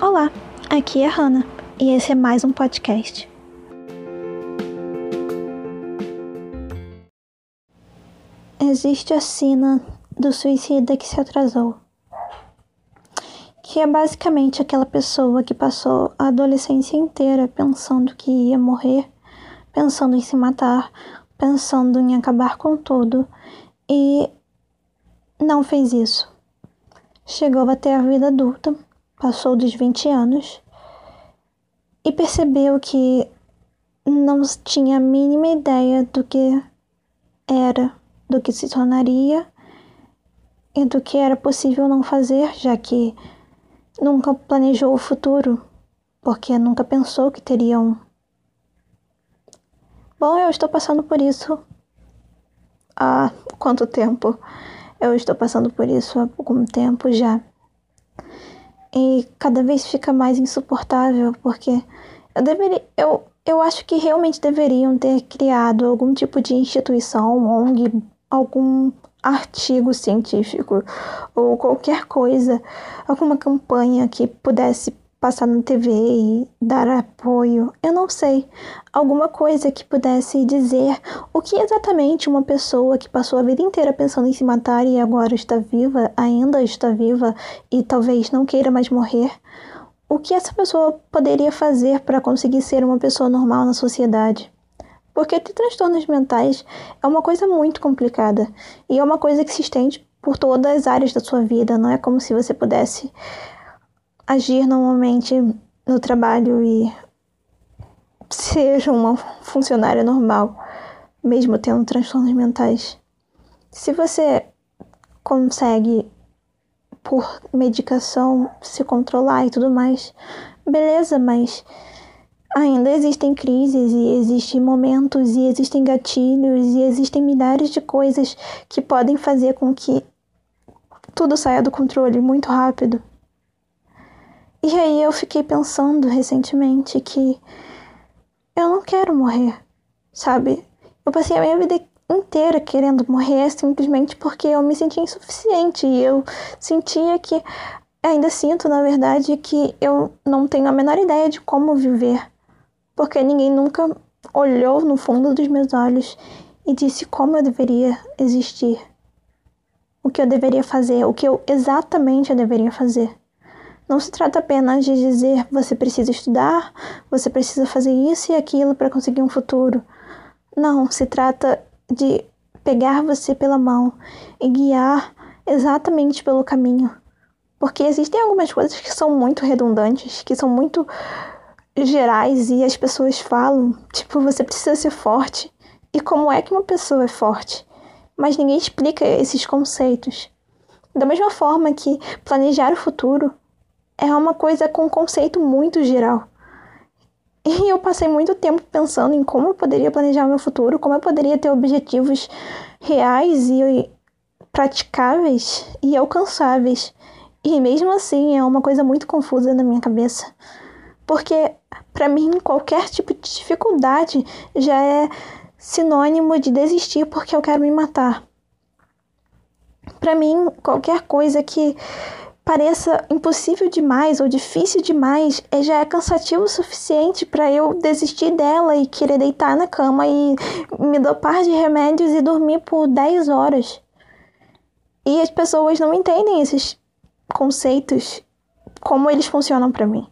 Olá, aqui é a Hannah e esse é mais um podcast. Existe a cena do suicida que se atrasou, que é basicamente aquela pessoa que passou a adolescência inteira pensando que ia morrer, pensando em se matar, pensando em acabar com tudo e não fez isso. Chegou até a vida adulta, passou dos 20 anos e percebeu que não tinha a mínima ideia do que era, do que se tornaria e do que era possível não fazer, já que nunca planejou o futuro, porque nunca pensou que teria um. Bom, eu estou passando por isso há quanto tempo? Eu estou passando por isso há algum tempo já. E cada vez fica mais insuportável, porque eu deveria. Eu, eu acho que realmente deveriam ter criado algum tipo de instituição, ONG, algum artigo científico ou qualquer coisa, alguma campanha que pudesse passar na TV e dar apoio, eu não sei, alguma coisa que pudesse dizer o que exatamente uma pessoa que passou a vida inteira pensando em se matar e agora está viva, ainda está viva e talvez não queira mais morrer, o que essa pessoa poderia fazer para conseguir ser uma pessoa normal na sociedade? Porque ter transtornos mentais é uma coisa muito complicada e é uma coisa que se estende por todas as áreas da sua vida, não é como se você pudesse agir normalmente no trabalho e seja uma funcionária normal, mesmo tendo transtornos mentais. Se você consegue, por medicação, se controlar e tudo mais, beleza, mas ainda existem crises e existem momentos e existem gatilhos e existem milhares de coisas que podem fazer com que tudo saia do controle muito rápido. E aí eu fiquei pensando recentemente que eu não quero morrer, sabe? Eu passei a minha vida inteira querendo morrer simplesmente porque eu me sentia insuficiente e eu sentia que ainda sinto, na verdade, que eu não tenho a menor ideia de como viver, porque ninguém nunca olhou no fundo dos meus olhos e disse como eu deveria existir, o que eu deveria fazer, o que eu exatamente eu deveria fazer. Não se trata apenas de dizer você precisa estudar, você precisa fazer isso e aquilo para conseguir um futuro. Não, se trata de pegar você pela mão e guiar exatamente pelo caminho. Porque existem algumas coisas que são muito redundantes, que são muito gerais e as pessoas falam, tipo, você precisa ser forte. E como é que uma pessoa é forte? Mas ninguém explica esses conceitos. Da mesma forma que planejar o futuro é uma coisa com um conceito muito geral. E eu passei muito tempo pensando em como eu poderia planejar meu futuro, como eu poderia ter objetivos reais e praticáveis e alcançáveis. E mesmo assim é uma coisa muito confusa na minha cabeça. Porque para mim qualquer tipo de dificuldade já é sinônimo de desistir porque eu quero me matar. Para mim qualquer coisa que pareça impossível demais ou difícil demais, é, já é cansativo o suficiente para eu desistir dela e querer deitar na cama e me dopar de remédios e dormir por 10 horas. E as pessoas não entendem esses conceitos, como eles funcionam para mim.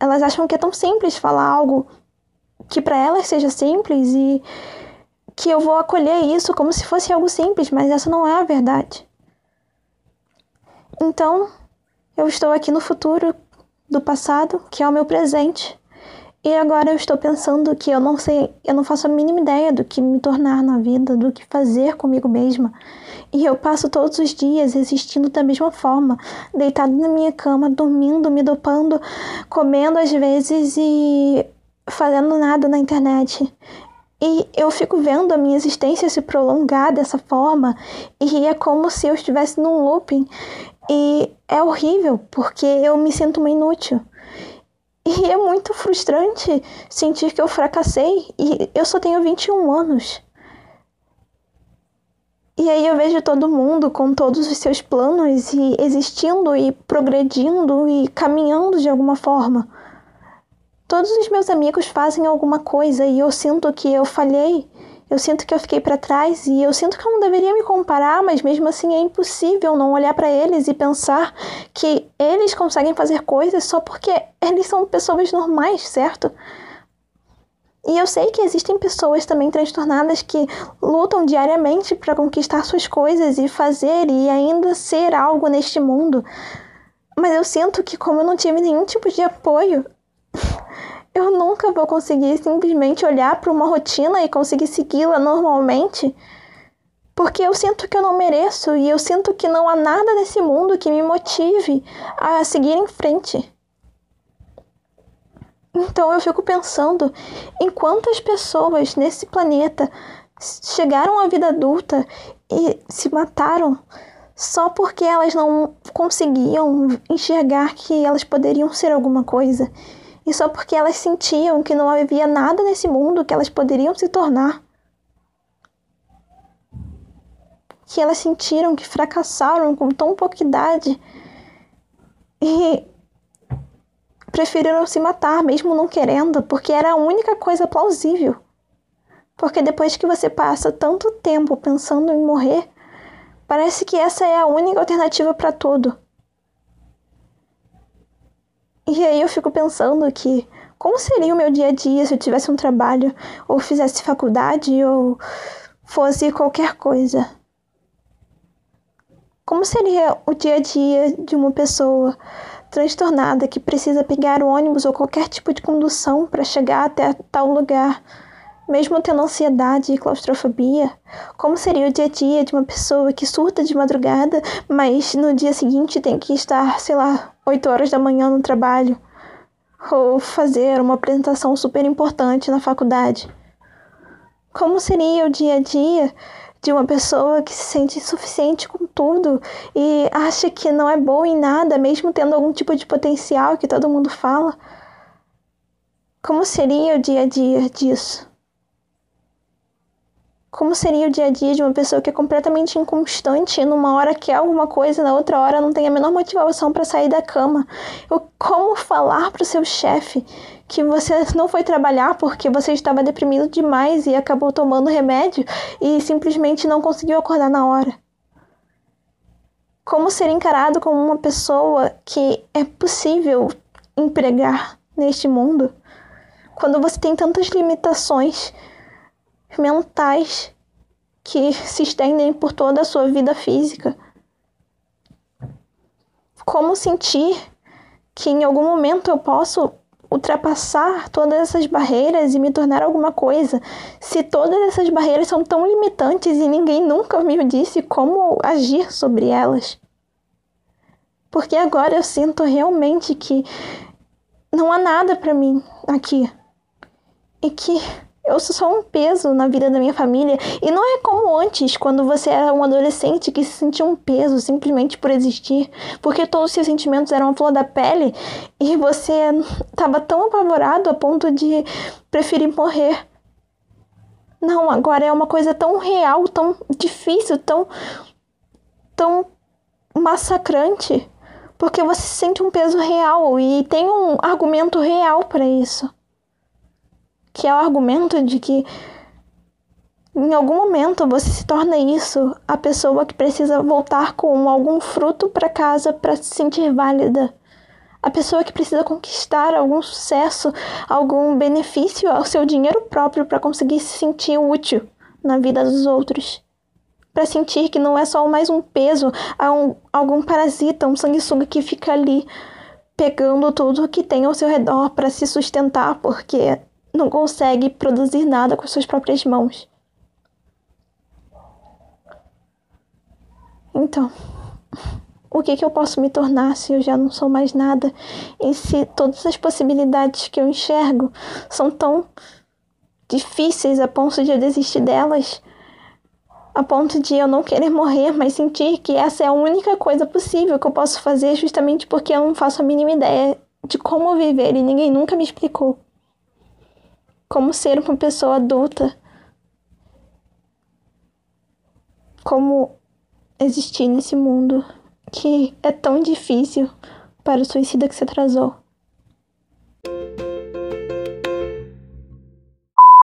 Elas acham que é tão simples falar algo que para elas seja simples e que eu vou acolher isso como se fosse algo simples, mas essa não é a verdade. Então, eu estou aqui no futuro do passado, que é o meu presente. E agora eu estou pensando que eu não sei, eu não faço a mínima ideia do que me tornar na vida, do que fazer comigo mesma. E eu passo todos os dias existindo da mesma forma, deitado na minha cama, dormindo, me dopando, comendo às vezes e fazendo nada na internet. E eu fico vendo a minha existência se prolongar dessa forma, e é como se eu estivesse num looping e é horrível, porque eu me sinto uma inútil. E é muito frustrante sentir que eu fracassei e eu só tenho 21 anos. E aí eu vejo todo mundo com todos os seus planos e existindo e progredindo e caminhando de alguma forma. Todos os meus amigos fazem alguma coisa e eu sinto que eu falhei, eu sinto que eu fiquei para trás e eu sinto que eu não deveria me comparar, mas mesmo assim é impossível não olhar para eles e pensar que eles conseguem fazer coisas só porque eles são pessoas normais, certo? E eu sei que existem pessoas também transtornadas que lutam diariamente para conquistar suas coisas e fazer e ainda ser algo neste mundo. Mas eu sinto que, como eu não tive nenhum tipo de apoio, eu nunca vou conseguir simplesmente olhar para uma rotina e conseguir segui-la normalmente. Porque eu sinto que eu não mereço e eu sinto que não há nada nesse mundo que me motive a seguir em frente. Então eu fico pensando em quantas pessoas nesse planeta chegaram à vida adulta e se mataram só porque elas não conseguiam enxergar que elas poderiam ser alguma coisa e só porque elas sentiam que não havia nada nesse mundo que elas poderiam se tornar. Que elas sentiram que fracassaram com tão pouca idade e preferiram se matar, mesmo não querendo, porque era a única coisa plausível. Porque depois que você passa tanto tempo pensando em morrer, parece que essa é a única alternativa para tudo. E aí eu fico pensando que como seria o meu dia a dia se eu tivesse um trabalho, ou fizesse faculdade, ou fosse qualquer coisa? Como seria o dia a dia de uma pessoa transtornada que precisa pegar o ônibus ou qualquer tipo de condução para chegar até tal lugar, mesmo tendo ansiedade e claustrofobia? Como seria o dia a dia de uma pessoa que surta de madrugada, mas no dia seguinte tem que estar, sei lá, 8 horas da manhã no trabalho? Ou fazer uma apresentação super importante na faculdade? Como seria o dia a dia de uma pessoa que se sente insuficiente com tudo e acha que não é boa em nada, mesmo tendo algum tipo de potencial que todo mundo fala. Como seria o dia a dia disso? Como seria o dia a dia de uma pessoa que é completamente inconstante numa hora quer alguma coisa, na outra hora não tem a menor motivação para sair da cama? Ou como falar para o seu chefe que você não foi trabalhar porque você estava deprimido demais e acabou tomando remédio e simplesmente não conseguiu acordar na hora? Como ser encarado como uma pessoa que é possível empregar neste mundo quando você tem tantas limitações? Mentais que se estendem por toda a sua vida física. Como sentir que em algum momento eu posso ultrapassar todas essas barreiras e me tornar alguma coisa, se todas essas barreiras são tão limitantes e ninguém nunca me disse como agir sobre elas? Porque agora eu sinto realmente que não há nada para mim aqui e que eu sou só um peso na vida da minha família. E não é como antes, quando você era um adolescente que se sentia um peso simplesmente por existir, porque todos os seus sentimentos eram a flor da pele e você estava tão apavorado a ponto de preferir morrer. Não, agora é uma coisa tão real, tão difícil, tão tão massacrante, porque você sente um peso real e tem um argumento real para isso que é o argumento de que em algum momento você se torna isso, a pessoa que precisa voltar com algum fruto para casa para se sentir válida. A pessoa que precisa conquistar algum sucesso, algum benefício ao seu dinheiro próprio para conseguir se sentir útil na vida dos outros. Para sentir que não é só mais um peso a um, algum parasita, um sanguessuga que fica ali pegando tudo que tem ao seu redor para se sustentar, porque não consegue produzir nada com suas próprias mãos. Então, o que, que eu posso me tornar se eu já não sou mais nada? E se todas as possibilidades que eu enxergo são tão difíceis a ponto de eu desistir delas? A ponto de eu não querer morrer, mas sentir que essa é a única coisa possível que eu posso fazer justamente porque eu não faço a mínima ideia de como viver e ninguém nunca me explicou como ser uma pessoa adulta como existir nesse mundo que é tão difícil para o suicida que se atrasou.